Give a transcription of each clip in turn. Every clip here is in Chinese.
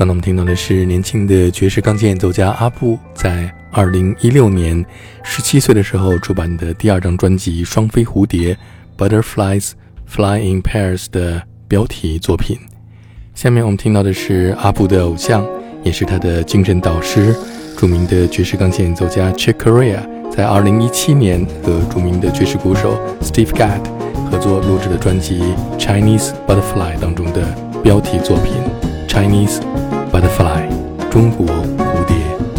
刚才我们听到的是年轻的爵士钢琴演奏家阿布在2016年17岁的时候出版的第二张专辑《双飞蝴蝶》（Butterflies Fly in Pairs） 的标题作品。下面我们听到的是阿布的偶像，也是他的精神导师，著名的爵士钢琴演奏家 Chick Corea，在2017年和著名的爵士鼓手 Steve Gadd 合作录制的专辑《Chinese Butterfly》当中的标题作品《Chinese》。Butterfly，中国蝴蝶。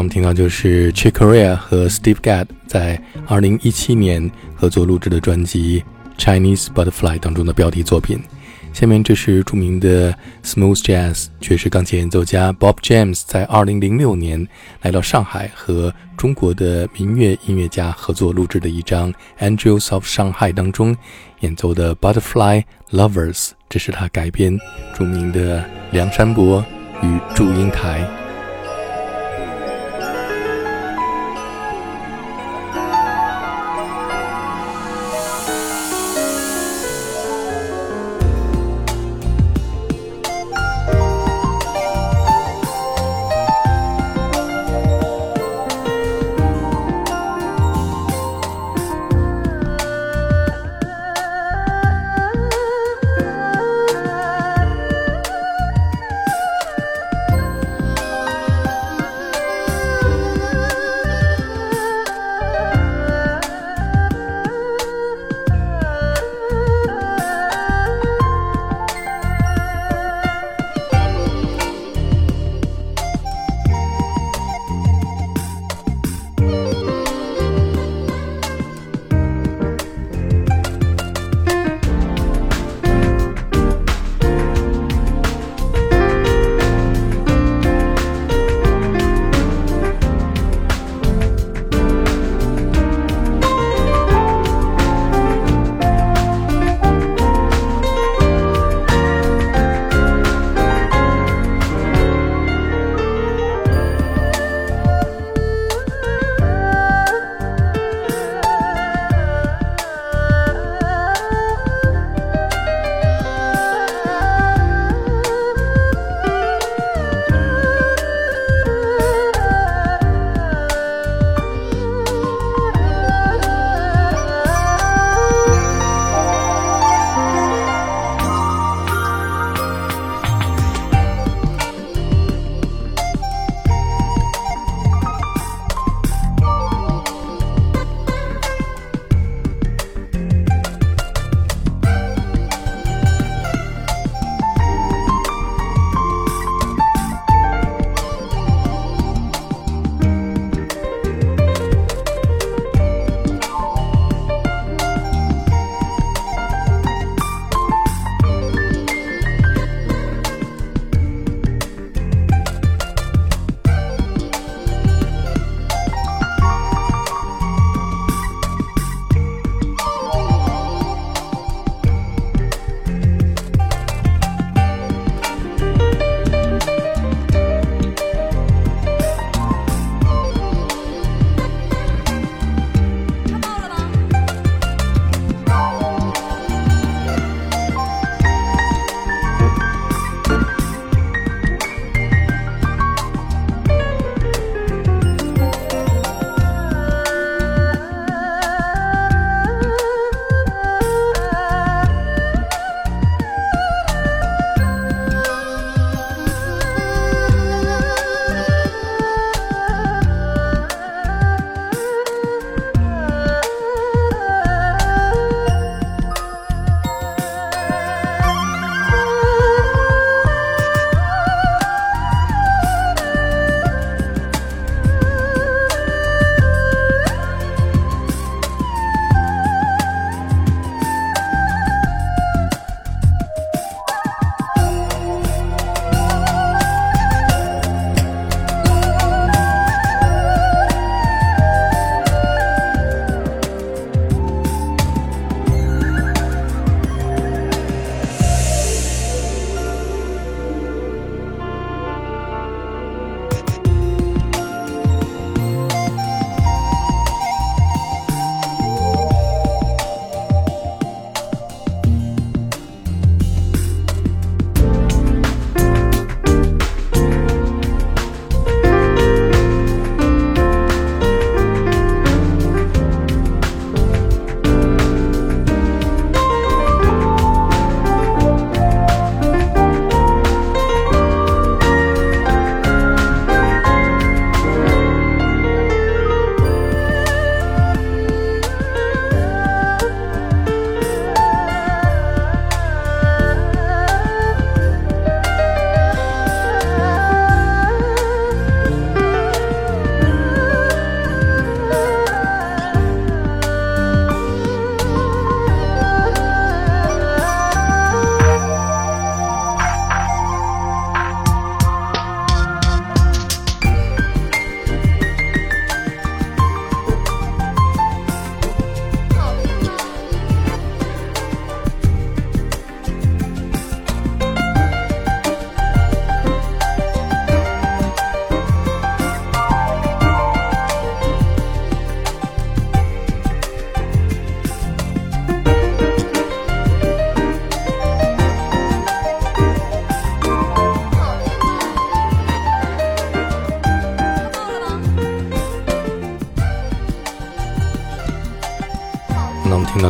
我们听到就是 Chick Corea 和 Steve Gadd 在2017年合作录制的专辑《Chinese Butterfly》当中的标题作品。下面这是著名的 Smooth Jazz 爵士钢琴演奏家 Bob James 在2006年来到上海和中国的民乐音乐家合作录制的一张《Angels of Shanghai》当中演奏的《Butterfly Lovers》，这是他改编著名的《梁山伯与祝英台》。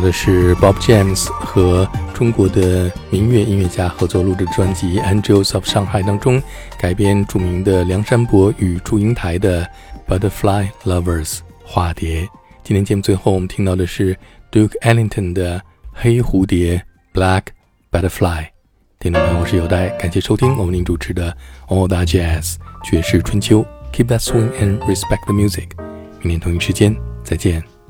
的是 Bob James 和中国的民乐音乐家合作录制的专辑《Angels of Shanghai》当中改编著名的梁山伯与祝英台的《Butterfly Lovers》花蝶。今天节目最后我们听到的是 Duke Ellington 的《黑蝴蝶》（Black Butterfly）。听众朋友，我是有代，感谢收听我们您主持的 All That Jazz 爵士春秋。Keep that swing and respect the music。明天同一时间再见。